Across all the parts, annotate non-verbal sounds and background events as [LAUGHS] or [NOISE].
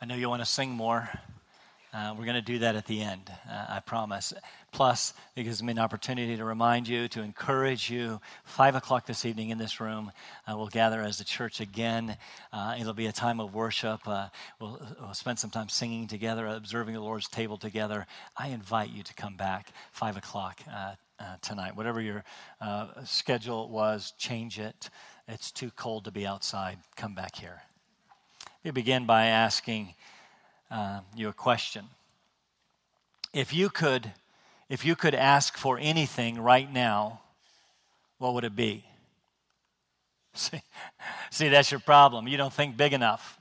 I know you want to sing more. Uh, we're going to do that at the end, uh, I promise. Plus, it gives me an opportunity to remind you, to encourage you. Five o'clock this evening in this room, uh, we'll gather as the church again. Uh, it'll be a time of worship. Uh, we'll, we'll, spend some time singing together, observing the Lord's table together. I invite you to come back five o'clock uh, tonight. Whatever your schedule was, change it. It's too cold to be outside. Come back here. We begin by asking uh, you a question. If you could, if you could ask for anything right now, what would it be? [LAUGHS] See, see, that's your problem. You don't think big enough.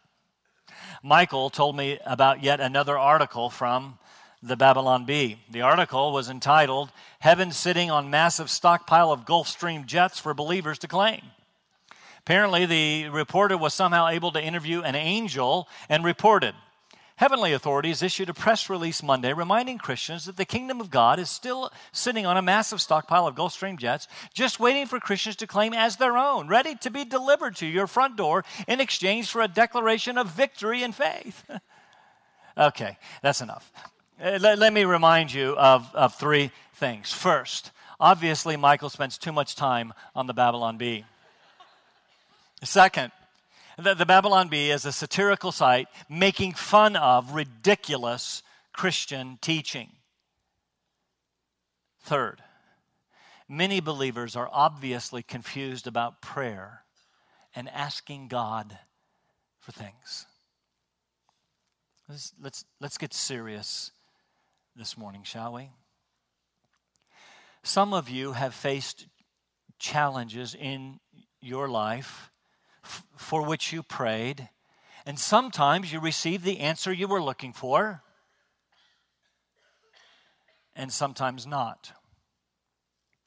Michael told me about yet another article from the Babylon Bee. The article was entitled Heaven Sitting on Massive Stockpile of Gulfstream Jets for Believers to Claim. Apparently, the reporter was somehow able to interview an angel and reported Heavenly authorities issued a press release Monday reminding Christians that the kingdom of God is still sitting on a massive stockpile of Gulfstream jets, just waiting for Christians to claim as their own, ready to be delivered to your front door in exchange for a declaration of victory and faith. [LAUGHS] okay, that's enough. Uh, let, let me remind you of, of three things. First, obviously, Michael spends too much time on the Babylon Bee. Second, the, the Babylon Bee is a satirical site making fun of ridiculous Christian teaching. Third, many believers are obviously confused about prayer and asking God for things. Let's, let's, let's get serious this morning, shall we? Some of you have faced challenges in your life for which you prayed, and sometimes you received the answer you were looking for, and sometimes not.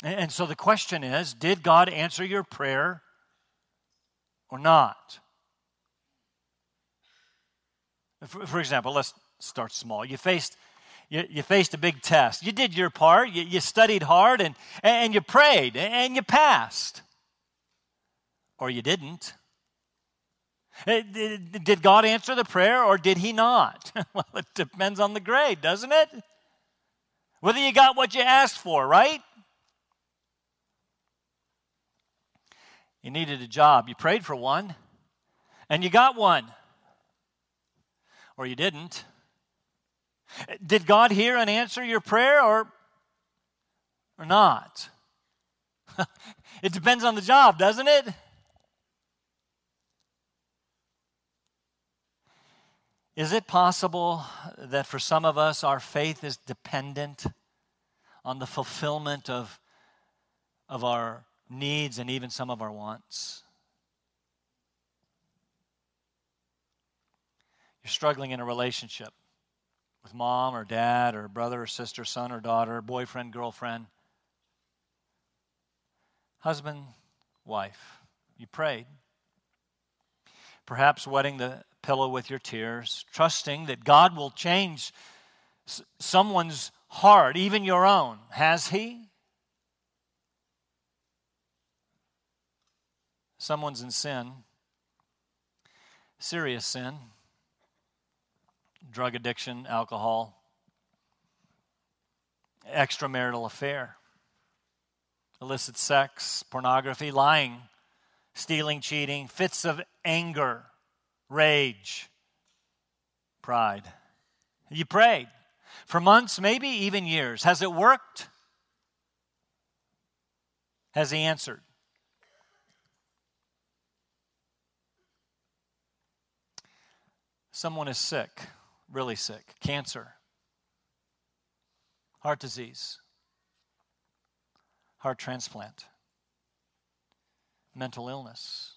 And so the question is did God answer your prayer or not? For example, let's start small. You faced you, you, faced a big test. You did your part. You, you studied hard and, and you prayed and you passed. Or you didn't. Eh, did God answer the prayer or did he not? [LAUGHS] well, it depends on the grade, doesn't it? Whether you got what you asked for, right? You needed a job. You prayed for one and you got one. Or you didn't. Did God hear and answer your prayer or, or not? [LAUGHS] it depends on the job, doesn't it? Is it possible that for some of us, our faith is dependent on the fulfillment of, of our needs and even some of our wants? You're struggling in a relationship with mom or dad or brother or sister, son or daughter, boyfriend, girlfriend, husband, wife. You prayed. Perhaps wedding the pillow with your tears, trusting that God will change someone's heart, even your own. Has He? Someone's in sin, serious sin, drug addiction, alcohol, extramarital affair, illicit sex, pornography, lying, stealing, cheating, fits of anger rage, pride. You prayed for months, maybe even years. Has it worked? Has He answered? Someone is sick, really sick, cancer, heart disease, heart transplant, mental illness,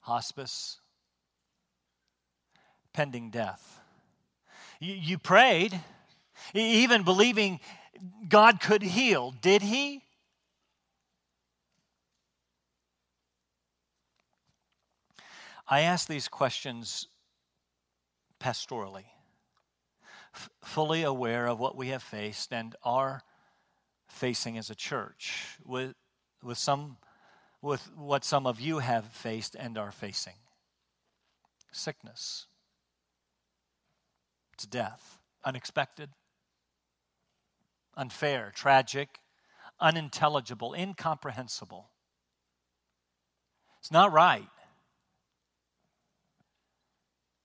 hospice, pending death. You, you prayed, even believing God could heal. Did He? I ask these questions pastorally, f- fully aware of what we have faced and are facing as a church, with, with, some, with what some of you have faced and are facing sickness, It's death. Unexpected, unfair, tragic, unintelligible, incomprehensible. It's not right.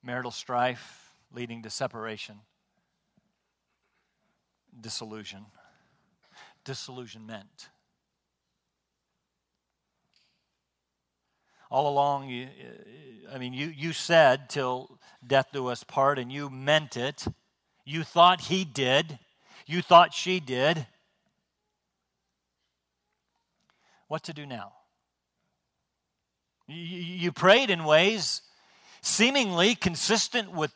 Marital strife leading to separation, disillusion, disillusionment. all along, I mean, you, you said till death do us part, and you meant it. You thought he did. You thought she did. What to do now? You, you prayed in ways seemingly consistent with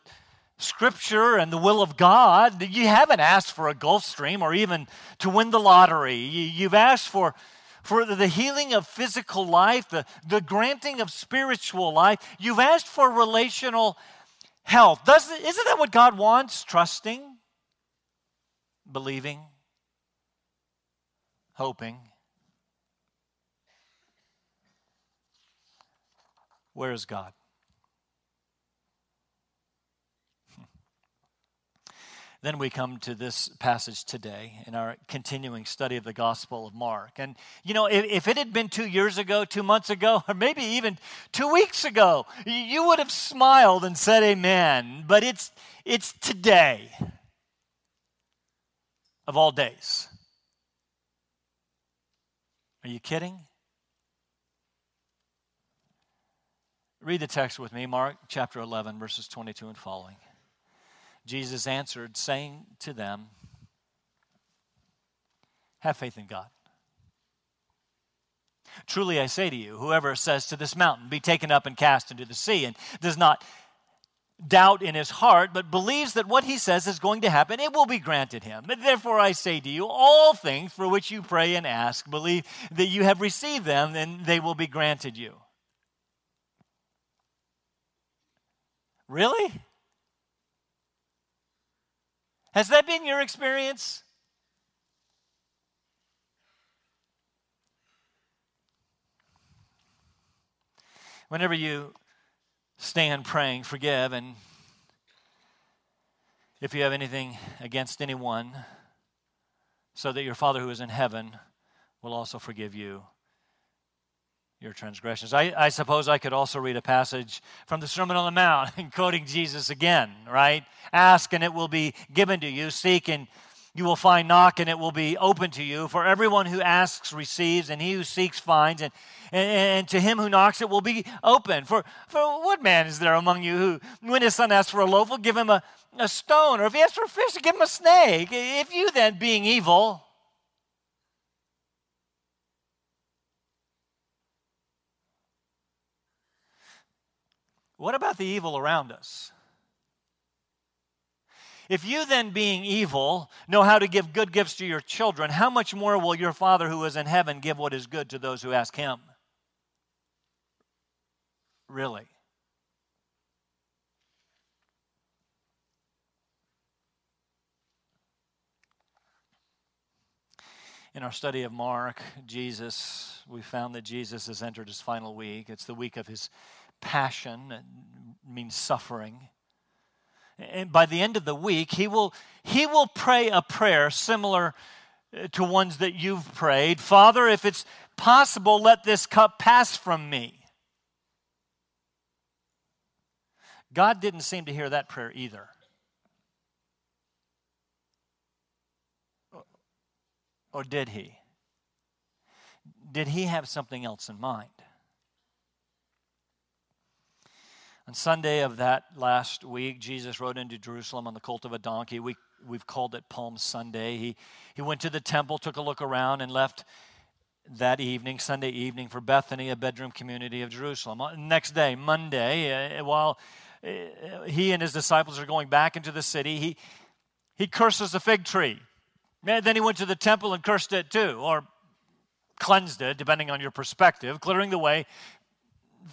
Scripture and the will of God. You haven't asked for a Gulfstream or even to win the lottery. You've asked for for the healing of physical life, the, the granting of spiritual life. You've asked for relational health. Doesn't, isn't that what God wants? Trusting, believing, hoping. Where is God? Then we come to this passage today in our continuing study of the Gospel of Mark. And, you know, if, if, it had been two years ago, two months ago, or maybe even two weeks ago, you would have smiled and said amen. But it's, it's today, of all days. Are you kidding? Read the text with me, Mark chapter 11, verses 22 and following. Jesus answered, saying to them, Have faith in God. Truly I say to you, whoever says to this mountain, Be taken up and cast into the sea, and does not doubt in his heart, but believes that what he says is going to happen, it will be granted him. Therefore I say to you, all things for which you pray and ask, believe that you have received them, and they will be granted you. Really? Has that been your experience? Whenever you stand praying, forgive, and if you have anything against anyone, so that your Father who is in heaven will also forgive you your transgressions. I, I, suppose I could also read a passage from the Sermon on the Mount, [LAUGHS] quoting Jesus again, right? Ask and it will be given to you. Seek and you will find. Knock and it will be open to you. For everyone who asks receives, and he who seeks finds, and, and, and to him who knocks it will be open. For, for what man is there among you who, when his son asks for a loaf, will give him a, a stone? Or if he asks for a fish, give him a snake? If you then, being evil, What about the evil around us? If you then, being evil, know how to give good gifts to your children, how much more will your Father who is in heaven give what is good to those who ask him? Really? In our study of Mark, Jesus, we found that Jesus has entered his final week. It's the week of his passion means suffering. And by the end of the week, he will, he will pray a prayer similar uh, to ones that you've prayed. Father, if it's possible, let this cup pass from me. God didn't seem to hear that prayer either. Or did he? Did he have something else in mind? On Sunday of that last week, Jesus rode into Jerusalem on the colt of a donkey. We, we've called it Palm Sunday. He, he went to the temple, took a look around, and left that evening, Sunday evening, for Bethany, a bedroom community of Jerusalem. Uh, next day, Monday, uh, while uh, he and his disciples are going back into the city, he, he curses a fig tree. Then he went to the temple and cursed it too, or cleansed it, depending on your perspective, clearing the way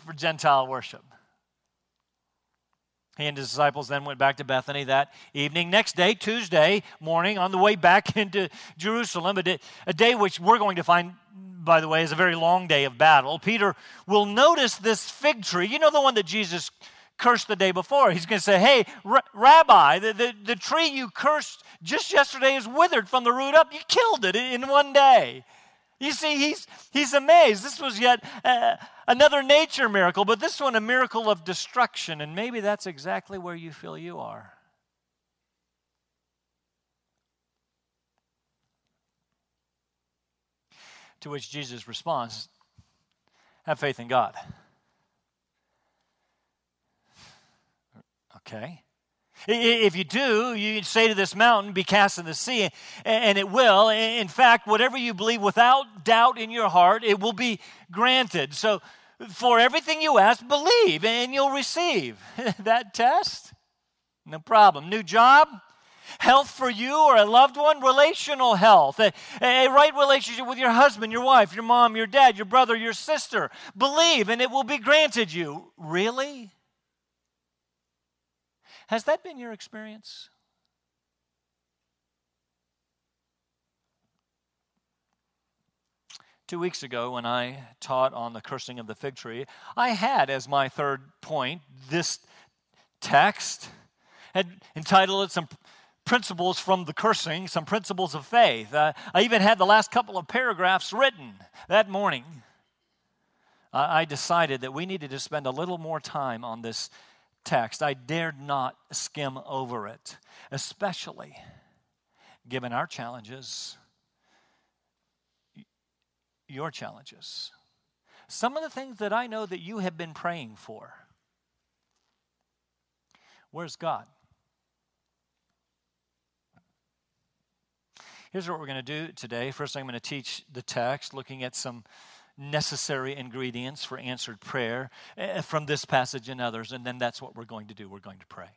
for Gentile worship. He and his disciples then went back to Bethany that evening. Next day, Tuesday morning, on the way back [LAUGHS] into Jerusalem, a day, which we're going to find, by the way, is a very long day of battle, Peter will notice this fig tree. You know the one that Jesus cursed the day before. He's going to say, Hey, Rabbi, the, the, the tree you cursed just yesterday is withered from the root up. You killed it in one day. You see, he's, he's amazed. This was yet uh, another nature miracle, but this one a miracle of destruction. And maybe that's exactly where you feel you are. To which Jesus responds, Have faith in God. Okay. If you do, you say to this mountain, be cast in the sea, and it will. In fact, whatever you believe without doubt in your heart, it will be granted. So, for everything you ask, believe, and you'll receive. [LAUGHS] that test? No problem. New job? Health for you or a loved one? Relational health. A, a right relationship with your husband, your wife, your mom, your dad, your brother, your sister. Believe, and it will be granted you. Really? Has that been your experience? Two weeks ago, when I taught on the cursing of the fig tree, I had as my third point this text, had entitled it some principles from the cursing, some principles of faith. Uh, I even had the last couple of paragraphs written that morning. I decided that we needed to spend a little more time on this text, I dared not skim over it, especially given our challenges, your challenges. Some of the things that I know that you have been praying for. Where's God? Here's what we're going to do today. First, I'm going to teach the text, looking at some necessary ingredients for answered prayer uh, from this passage and others, and then that's what we're going to do. We're going to pray.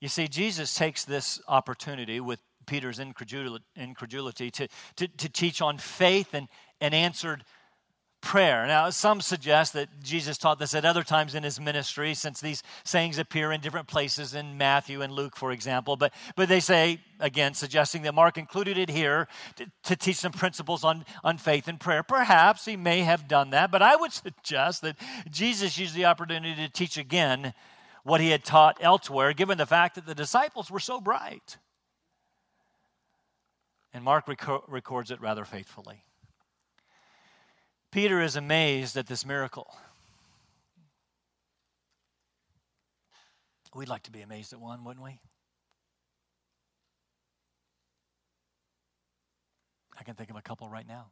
You see, Jesus takes this opportunity with Peter's incredulity to, to, to teach on faith and, and answered prayer. Now, some suggest that Jesus taught this at other times in his ministry, since these sayings appear in different places in Matthew and Luke, for example. But, but they say, again, suggesting that Mark included it here to, to teach some principles on, on faith and prayer. Perhaps he may have done that, but I would [LAUGHS] suggest that Jesus used the opportunity to teach again what he had taught elsewhere, given the fact that the disciples were so bright. And Mark records it rather faithfully. Peter is amazed at this miracle. We'd like to be amazed at one, wouldn't we? I can think of a couple right now.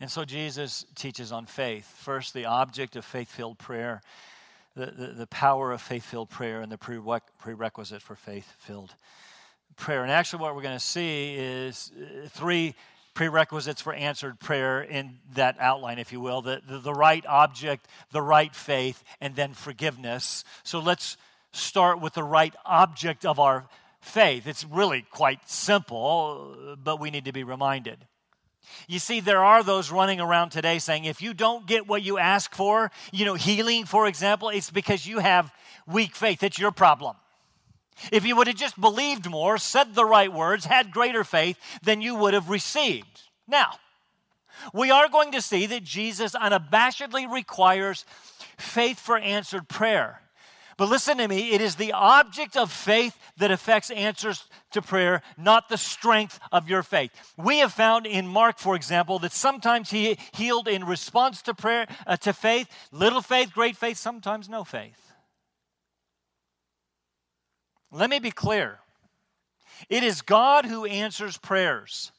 And so Jesus teaches on faith. First, the object of faith filled prayer, the, the, the, power of faith filled prayer, and the prerequisite for faith filled prayer. And actually, what we're going to see is uh, three prerequisites for answered prayer in that outline, if you will the, the, the, right object, the right faith, and then forgiveness. So let's start with the right object of our faith. It's really quite simple, but we need to be reminded. You see, there are those running around today saying if you don't get what you ask for, you know, healing, for example, it's because you have weak faith. It's your problem. If you would have just believed more, said the right words, had greater faith, then you would have received. Now, we are going to see that Jesus unabashedly requires faith for answered prayer. But listen to me, it is the object of faith that affects answers to prayer, not the strength of your faith. We have found in Mark, for example, that sometimes he healed in response to prayer, uh, to faith, little faith, great faith, sometimes no faith. Let me be clear it is God who answers prayers.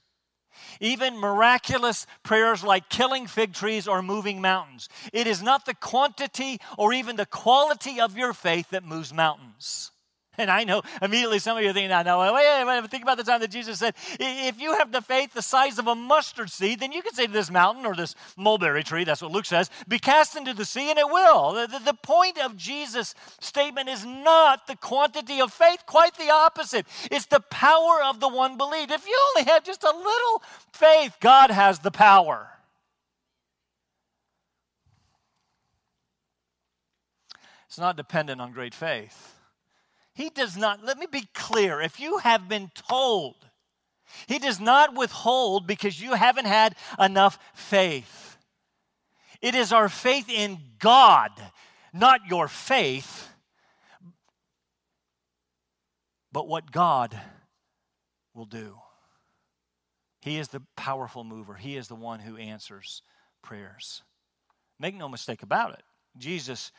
Even miraculous prayers like killing fig trees or moving mountains. It is not the quantity or even the quality of your faith that moves mountains. [LAUGHS] And I know immediately some of you are thinking, I know, wait, wait, wait, think about the time that Jesus said, if you have the faith the size of a mustard seed, then you can say to this mountain or this mulberry tree, that's what Luke says, be cast into the sea and it will. The, the, the point of Jesus' statement is not the quantity of faith, quite the opposite. It's the power of the one believed. If you only have just a little faith, God has the power. It's not dependent on great faith. He does not, let me be clear, if you have been told, He does not withhold because you haven't had enough faith. It is our faith in God, not your faith, but what God will do. He is the powerful mover, He is the one who answers prayers. Make no mistake about it. Jesus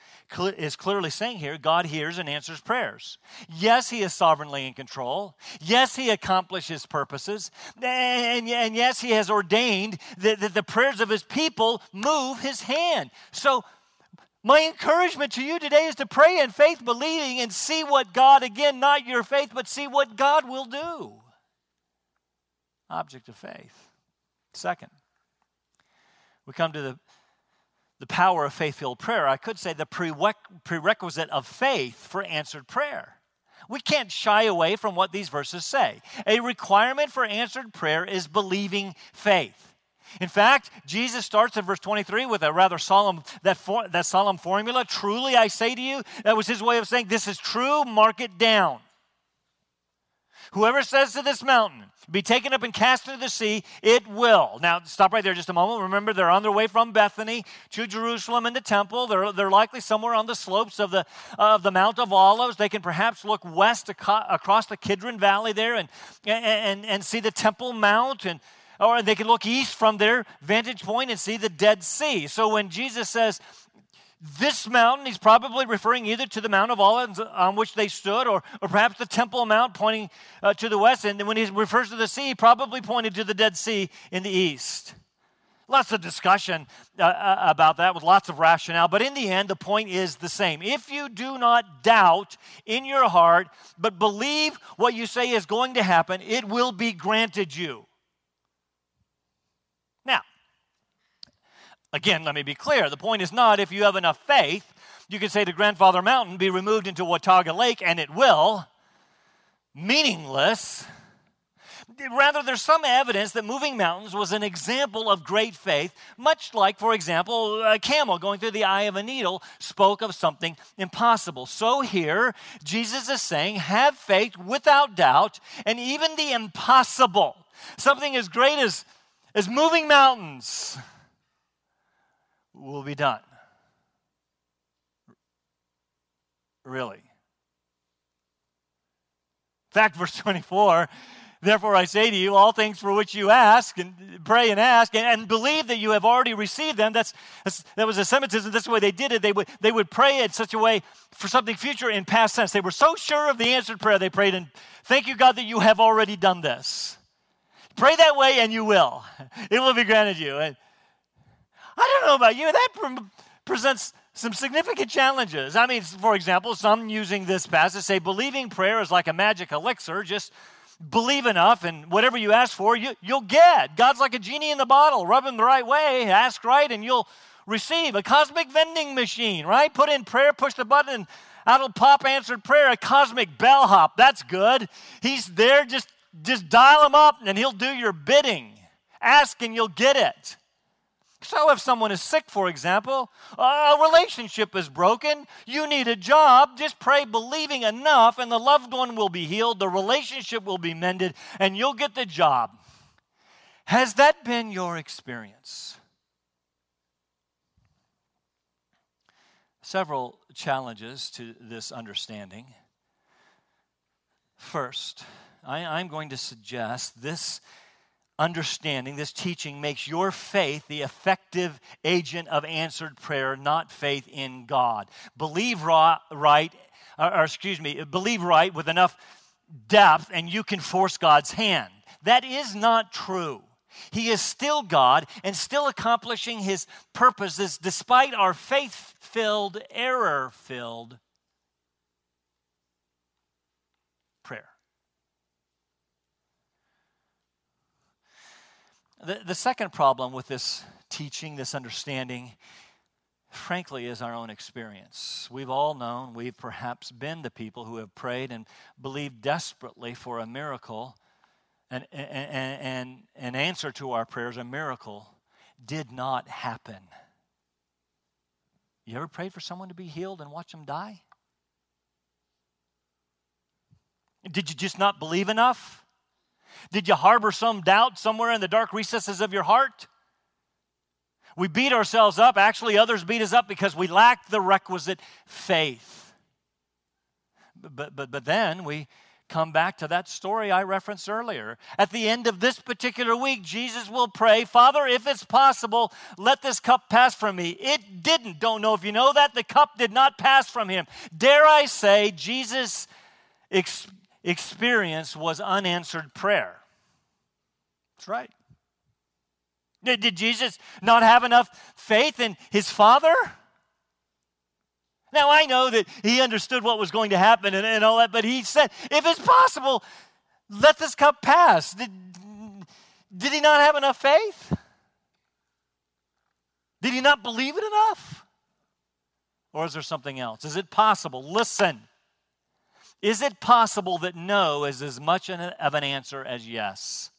is clearly saying here God hears and answers prayers. Yes, He is sovereignly in control. Yes, He accomplishes purposes. And, yes, He has ordained that the prayers of His people move His hand. So, my encouragement to you today is to pray in faith, believing, and see what God, again, not your faith, but see what God will do. Object of faith. Second, we come to the the power of faith filled prayer. I could say the prerequisite of faith for answered prayer. We can't shy away from what these verses say. A requirement for answered prayer is believing faith. In fact, Jesus starts in verse 23 with a rather solemn that, for, that solemn formula. Truly I say to you, that was his way of saying this is true, mark it down. Whoever says to this mountain, be taken up and cast into the sea, it will. Now, stop right there just a moment. Remember, they're on their way from Bethany to Jerusalem and the temple. They're, they're likely somewhere on the slopes of the, of the Mount of Olives. They can perhaps look west across the Kidron Valley there and, and, and see the Temple Mount. And, or they can look east from their vantage point and see the Dead Sea. So when Jesus says, this mountain, he's probably referring either to the Mount of Olives on which they stood or, or perhaps the Temple Mount pointing uh, to the west. And when he refers to the sea, probably pointed to the Dead Sea in the east. Lots of discussion uh, uh, about that with lots of rationale, but in the end, the point is the same. If you do not doubt in your heart, but believe what you say is going to happen, it will be granted you. Again, let me be clear. The point is not if you have enough faith, you can say to Grandfather Mountain, be removed into Watauga Lake, and it will. Meaningless. Rather, there's some evidence that moving mountains was an example of great faith, much like, for example, a camel going through the eye of a needle spoke of something impossible. So here, Jesus is saying, have faith without doubt, and even the impossible, something as great as, as moving mountains will be done. Really. In fact, verse 24 Therefore, I say to you, all things for which you ask and pray and ask and, and believe that you have already received them. That's, that's, that was a Semitism. That's the way they did it. They would, they would pray in such a way for something future in past tense. They were so sure of the answered prayer, they prayed, and thank you, God, that you have already done this. Pray that way, and you will. [LAUGHS] It will be granted you. And, I don't know about you, that pre- presents some significant challenges. I mean, for example, some using this passage say believing prayer is like a magic elixir, just believe enough and whatever you ask for, you, you'll get. God's like a genie in the bottle. Rub him the right way, ask right, and you'll receive. A cosmic vending machine, right? Put in prayer, push the button, and out'll pop answered prayer. A cosmic bellhop, that's good. He's there, just, just dial him up and he'll do your bidding. Ask and you'll get it. So, if someone is sick, for example, a relationship is broken, you need a job, just pray believing enough, and the loved one will be healed, the relationship will be mended, and you'll get the job. Has that been your experience? Several challenges to this understanding. First, I, am going to suggest this understanding, this teaching makes your faith the effective agent of answered prayer, not faith in God. Believe right, or excuse me, believe right with enough depth, and you can force God's hand. That is not true. He is still God and still accomplishing his purposes despite our faith filled, error filled The, the second problem with this teaching, this understanding, frankly, is our own experience. We've all known, we've perhaps been the people who have prayed and believed desperately for a miracle, and an answer to our prayers, a miracle, did not happen. You ever prayed for someone to be healed and watch them die? Did you just not believe enough? Did you harbor some doubt somewhere in the dark recesses of your heart? We beat ourselves up. Actually, others beat us up because we lack the requisite faith. But, but, but then we come back to that story I referenced earlier. At the end of this particular week, Jesus will pray, Father, if it's possible, let this cup pass from me. It didn't. Don't know if you know that. The cup did not pass from him. Dare I say, Jesus' experience was unanswered prayer. That's right. Did, Jesus not have enough faith in his Father? Now, I know that he understood what was going to happen and, and all that, but he said, if it's possible, let this cup pass. Did, did he not have enough faith? Did he not believe it enough? Or is there something else? Is it possible? Listen. Is it possible that no is as much of an answer as yes?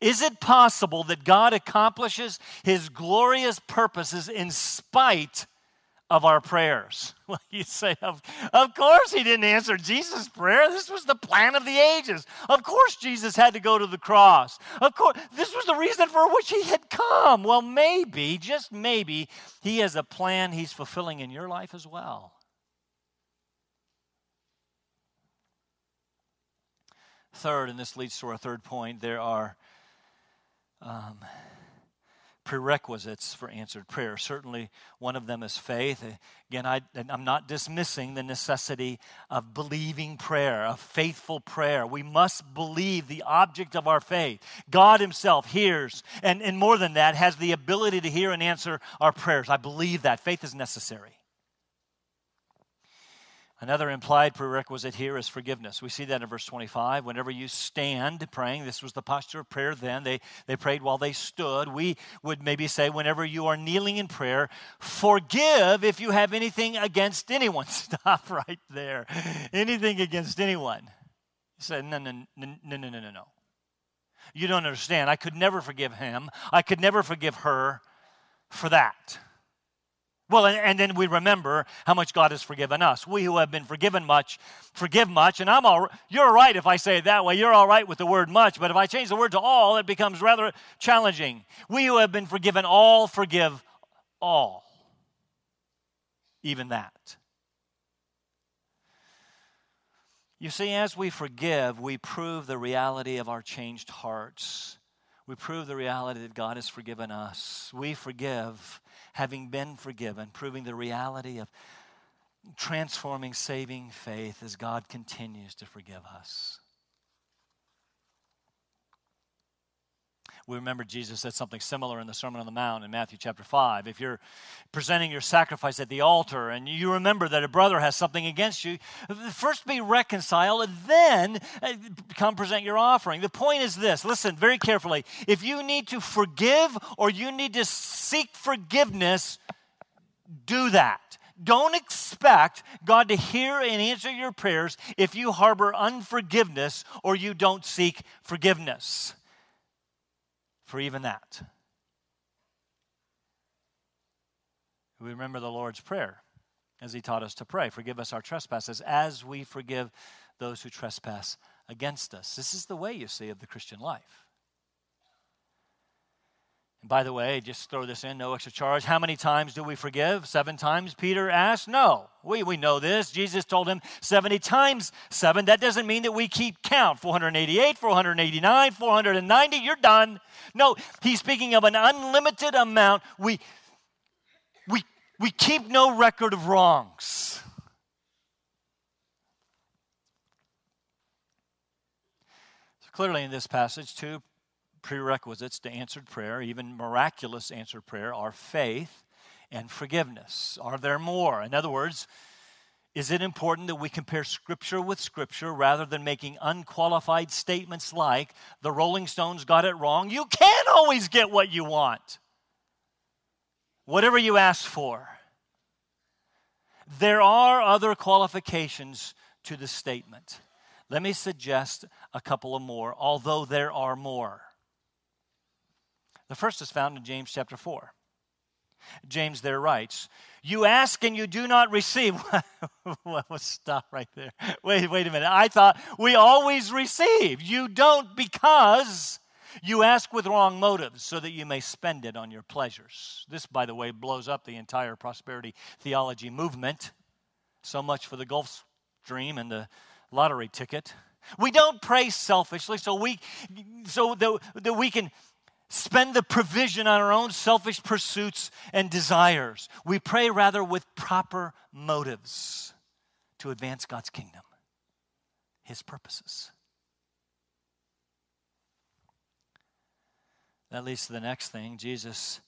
Is it possible that God accomplishes his glorious purposes in spite of our prayers. [LAUGHS] Well, you say, of, of course he didn't answer Jesus' prayer. This was the plan of the ages. Of course Jesus had to go to the cross. Of course, this was the reason for which he had come. Well, maybe, just maybe, he has a plan he's fulfilling in your life as well. Third, and this leads to our third point, there are. Um, prerequisites for answered prayer. Certainly, one of them is faith. Again, I, am not dismissing the necessity of believing prayer, of faithful prayer. We must believe the object of our faith. God Himself hears, and, and more than that, has the ability to hear and answer our prayers. I believe that. Faith is necessary. Another implied prerequisite here is forgiveness. We see that in verse 25. Whenever you stand praying, this was the posture of prayer then. They, they prayed while they stood. We would maybe say, whenever you are kneeling in prayer, forgive if you have anything against anyone. [LAUGHS] Stop right there. Anything against anyone. He said, no, no, no, no, no, no, no. You don't understand. I could never forgive him. I could never forgive her for that. Well, and, and, then we remember how much God has forgiven us. We who have been forgiven much, forgive much. And I'm all, you're right if I say it that way. You're all right with the word much. But if I change the word to all, it becomes rather challenging. We who have been forgiven all, forgive all. Even that. You see, as we forgive, we prove the reality of our changed hearts. We prove the reality that God has forgiven us. We forgive having been forgiven, proving the reality of transforming, saving faith as God continues to forgive us. We remember Jesus said something similar in the Sermon on the Mount in Matthew chapter 5. If you're presenting your sacrifice at the altar and you remember that a brother has something against you, first be reconciled and then uh, come present your offering. The point is this listen very carefully. If you need to forgive or you need to seek forgiveness, do that. Don't expect God to hear and answer your prayers if you harbor unforgiveness or you don't seek forgiveness for even that. We remember the Lord's Prayer as He taught us to pray Forgive us our trespasses as we forgive those who trespass against us. This is the way, you see, of the Christian life. And by the way, just throw this in, no extra charge. How many times do we forgive? Seven times, Peter asked. No, we, we know this. Jesus told him 70 times seven. That doesn't mean that we keep count 488, 489, 490. You're done. No, he's speaking of an unlimited amount. We, we, we keep no record of wrongs. So clearly, in this passage, two prerequisites to answered prayer, even miraculous answered prayer, are faith and forgiveness. Are there more? In other words, is it important that we compare Scripture with Scripture rather than making unqualified statements like, the Rolling Stones got it wrong? You can't always get what you want, whatever you ask for. There are other qualifications to the statement. Let me suggest a couple of more, although there are more. The first is found in James chapter 4. James there writes, You ask and you do not receive. [LAUGHS] well, stop right there. Wait, wait a minute. I thought we always receive. You don't because You ask with wrong motives so that you may spend it on your pleasures. This, by the way, blows up the entire prosperity theology movement. So much for the Gulf Stream and the lottery ticket. We don't pray selfishly so we so that, that we can spend the provision on our own selfish pursuits and desires. We pray rather with proper motives to advance God's kingdom, His purposes. That leads to the next thing. Jesus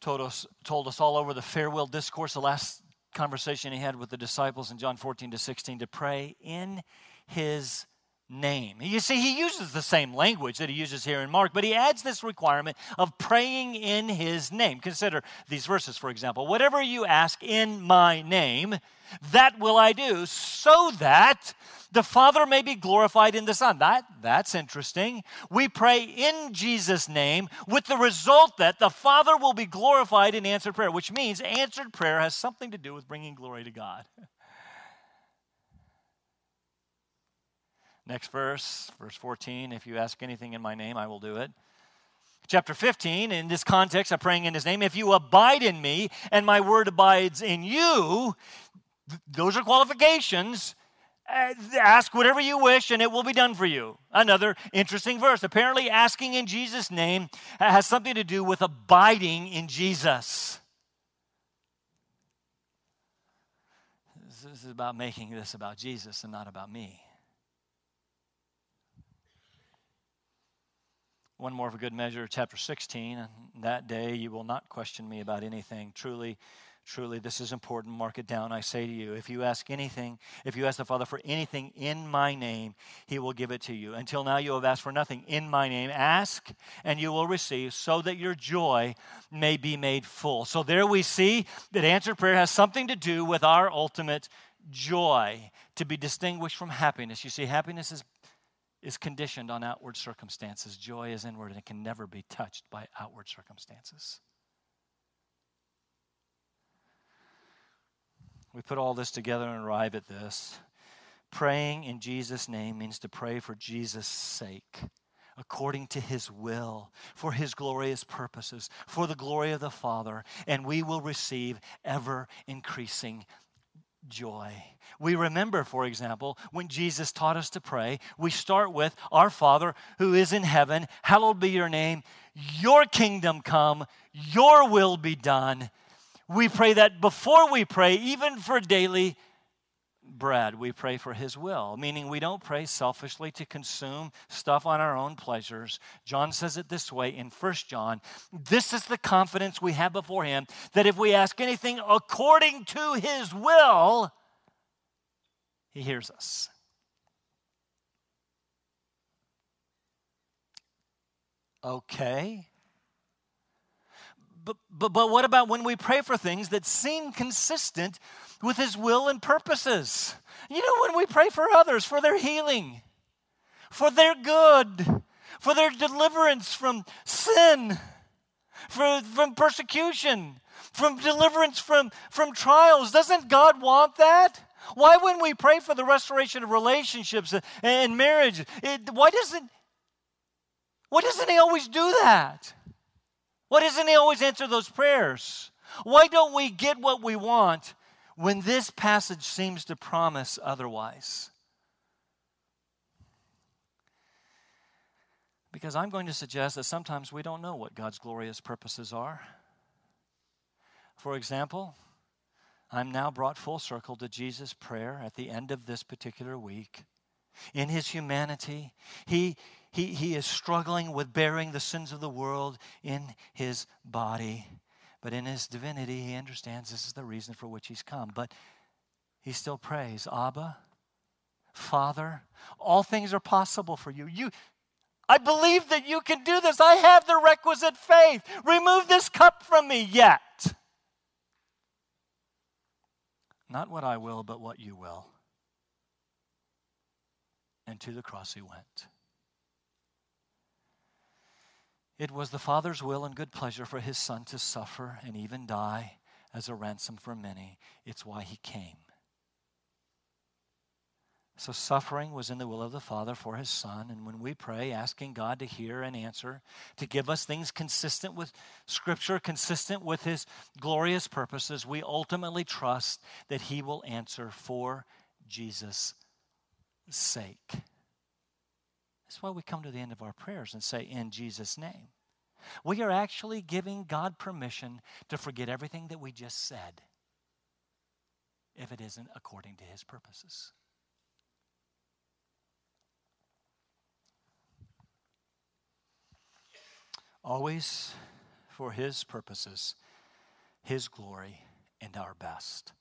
told us, told us all over the farewell discourse, the last conversation he had with the disciples in John 14 to 16, to pray in his name. You see, he uses the same language that he uses here in Mark, but he adds this requirement of praying in his name. Consider these verses, for example. Whatever you ask in my name, that will I do, so that the Father may be glorified in the Son. That, that's interesting. We pray in Jesus' name with the result that the Father will be glorified in answered prayer, which means answered prayer has something to do with bringing glory to God. [LAUGHS] Next verse, verse 14 if you ask anything in my name, I will do it. Chapter 15, in this context of praying in his name, if you abide in me and my word abides in you, those are qualifications. Uh, ask whatever you wish and it will be done for you. Another interesting verse. Apparently, asking in Jesus' name has something to do with abiding in Jesus. This is about making this about Jesus and not about me. One more of a good measure, chapter 16. That day you will not question me about anything. Truly, truly, this is important. Mark it down. I say to you, if you ask anything, if you ask the Father for anything in my name, he will give it to you. Until now, you have asked for nothing in my name. Ask, and you will receive, so that your joy may be made full. So there we see that answered prayer has something to do with our ultimate joy to be distinguished from happiness. You see, happiness is is conditioned on outward circumstances. Joy is inward and it can never be touched by outward circumstances. We put all this together and arrive at this. Praying in Jesus' name means to pray for Jesus' sake, according to his will, for his glorious purposes, for the glory of the Father, and we will receive ever increasing joy. We remember, for example, when Jesus taught us to pray, we start with Our Father who is in heaven, hallowed be your name, your kingdom come, your will be done. We pray that before we pray, even for daily bread, we pray for His will, meaning we don't pray selfishly to consume stuff on our own pleasures. John says it this way in 1 John this is the confidence we have before Him that if we ask anything according to His will, He hears us. Okay. But, but, but what about when we pray for things that seem consistent with His will and purposes. You know, when we pray for others, for their healing, for their good, for their deliverance from sin, from persecution, from deliverance from, from trials, doesn't God want that? Why, when we pray for the restoration of relationships and marriage, it, why doesn't why doesn't He always do that? Why doesn't He always answer those prayers? Why don't we get what we want when this passage seems to promise otherwise. Because I'm going to suggest that sometimes we don't know what God's glorious purposes are. For example, I'm now brought full circle to Jesus' prayer at the end of this particular week. In his humanity, he, he, he is struggling with bearing the sins of the world in his body. But in his divinity, he understands this is the reason for which he's come. But he still prays, Abba, Father, all things are possible for you. You I believe that you can do this. I have the requisite faith. Remove this cup from me yet. Not what I will, but what you will. And to the cross he went. It was the Father's will and good pleasure for his Son to suffer and even die as a ransom for many. It's why he came. So, suffering was in the will of the Father for his Son. And when we pray, asking God to hear and answer, to give us things consistent with Scripture, consistent with his glorious purposes, we ultimately trust that he will answer for Jesus' sake. That's why we come to the end of our prayers and say, In Jesus' name. We are actually giving God permission to forget everything that we just said if it isn't according to his purposes. always for His purposes, His glory, and our best.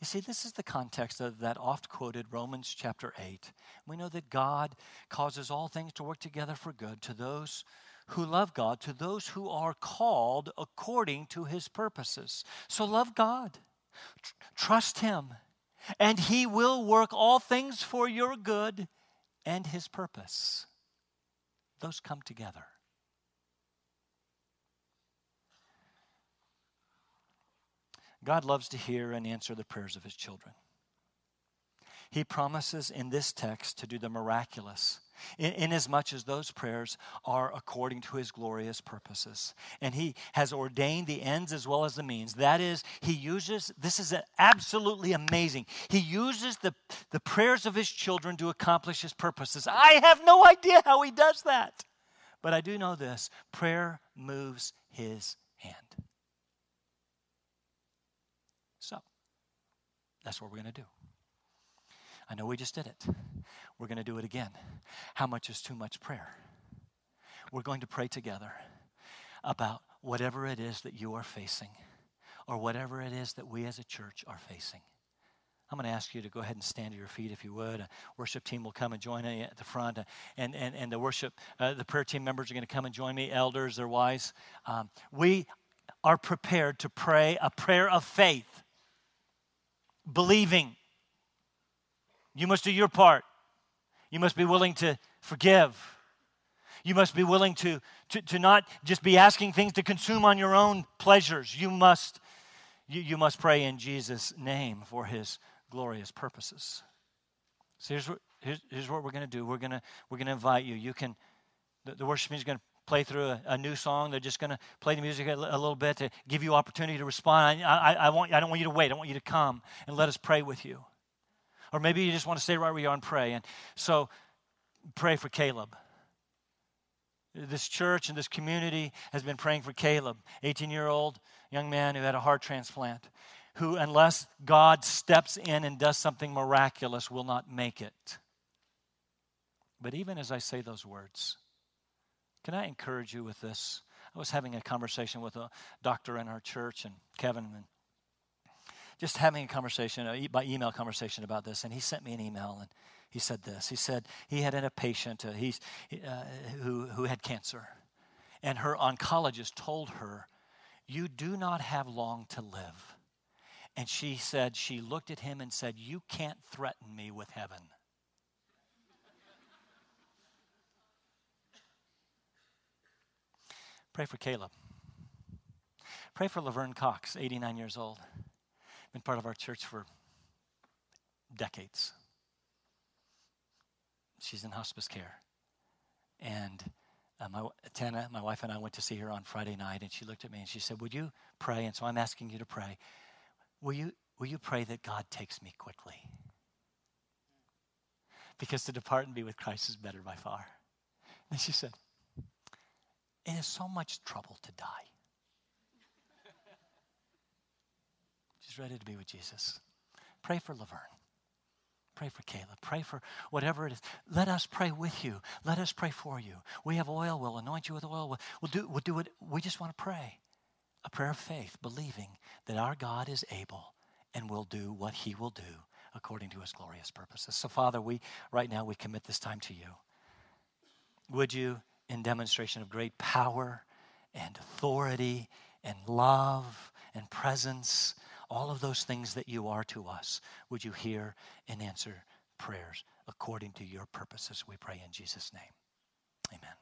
You see, this is the context of that oft quoted Romans chapter 8. We know that God causes all things to work together for good to those who love God, to those who are called according to his purposes. So love God, Tr- trust him, and he will work all things for your good and his purpose. Those come together. God loves to hear and answer the prayers of his children. He promises in this text to do the miraculous, in, inasmuch as those prayers are according to his glorious purposes. And he has ordained the ends as well as the means. That is, he uses, this is absolutely amazing. He uses the, the prayers of his children to accomplish his purposes. I have no idea how he does that. But I do know this prayer moves his hand. So, that's what we're going to do. I know we just did it. We're going to do it again. How much is too much prayer? We're going to pray together about whatever it is that you are facing or whatever it is that we as a church are facing. I'm going to ask you to go ahead and stand to your feet if you would. A worship team will come and join me at the front, and, and, and the worship, uh, the prayer team members are going to come and join me, elders, their wives. Um, we are prepared to pray a prayer of faith believing. You must do your part. You must be willing to forgive. You must be willing to, to, to not just be asking things to consume on your own pleasures. You must, you, you must pray in Jesus' name for his glorious purposes. So here's what, here's, here's what we're going to do. We're going to we're to invite you. You can, the, the worship team is going to play through a, a new song. They're just going to play the music a, little bit to give you opportunity to respond. I, I, I, want, I don't want you to wait. I want you to come and let us pray with you. Or maybe you just want to stay right where you are and pray. And so pray for Caleb. This church and this community has been praying for Caleb, 18 year old young man who had a heart transplant, who, unless God steps in and does something miraculous, will not make it. But even as I say those words, can I encourage you with this? I was having a conversation with a doctor in our church, and Kevin, and just having a conversation, a, by email conversation about this, and he sent me an email, and he said this. He said he had a patient uh, he's, uh, who, who had cancer, and her oncologist told her, You do not have long to live. And she said, She looked at him and said, You can't threaten me with heaven. Pray for Caleb. Pray for Laverne Cox, 89 years old. Been part of our church for decades. She's in hospice care. And uh, my Tana, my wife and I went to see her on Friday night, and she looked at me and she said, "Would you pray?" And so I'm asking you to pray. Will you Will you pray that God takes me quickly? Because to depart and be with Christ is better by far. And she said, it is so much trouble to die. She's ready to be with Jesus. Pray for Laverne. Pray for Caleb. Pray for whatever it is. Let us pray with you. Let us pray for you. We have oil. We'll anoint you with oil. We'll, we'll do, we'll do it. We just want to pray. A prayer of faith, believing that our God is able and will do what he will do according to his glorious purposes. So, Father, we right now we commit this time to you. Would you in demonstration of great power and authority and love and presence, all of those things that you are to us, would you hear and answer prayers according to your purposes? We pray in Jesus' name. Amen.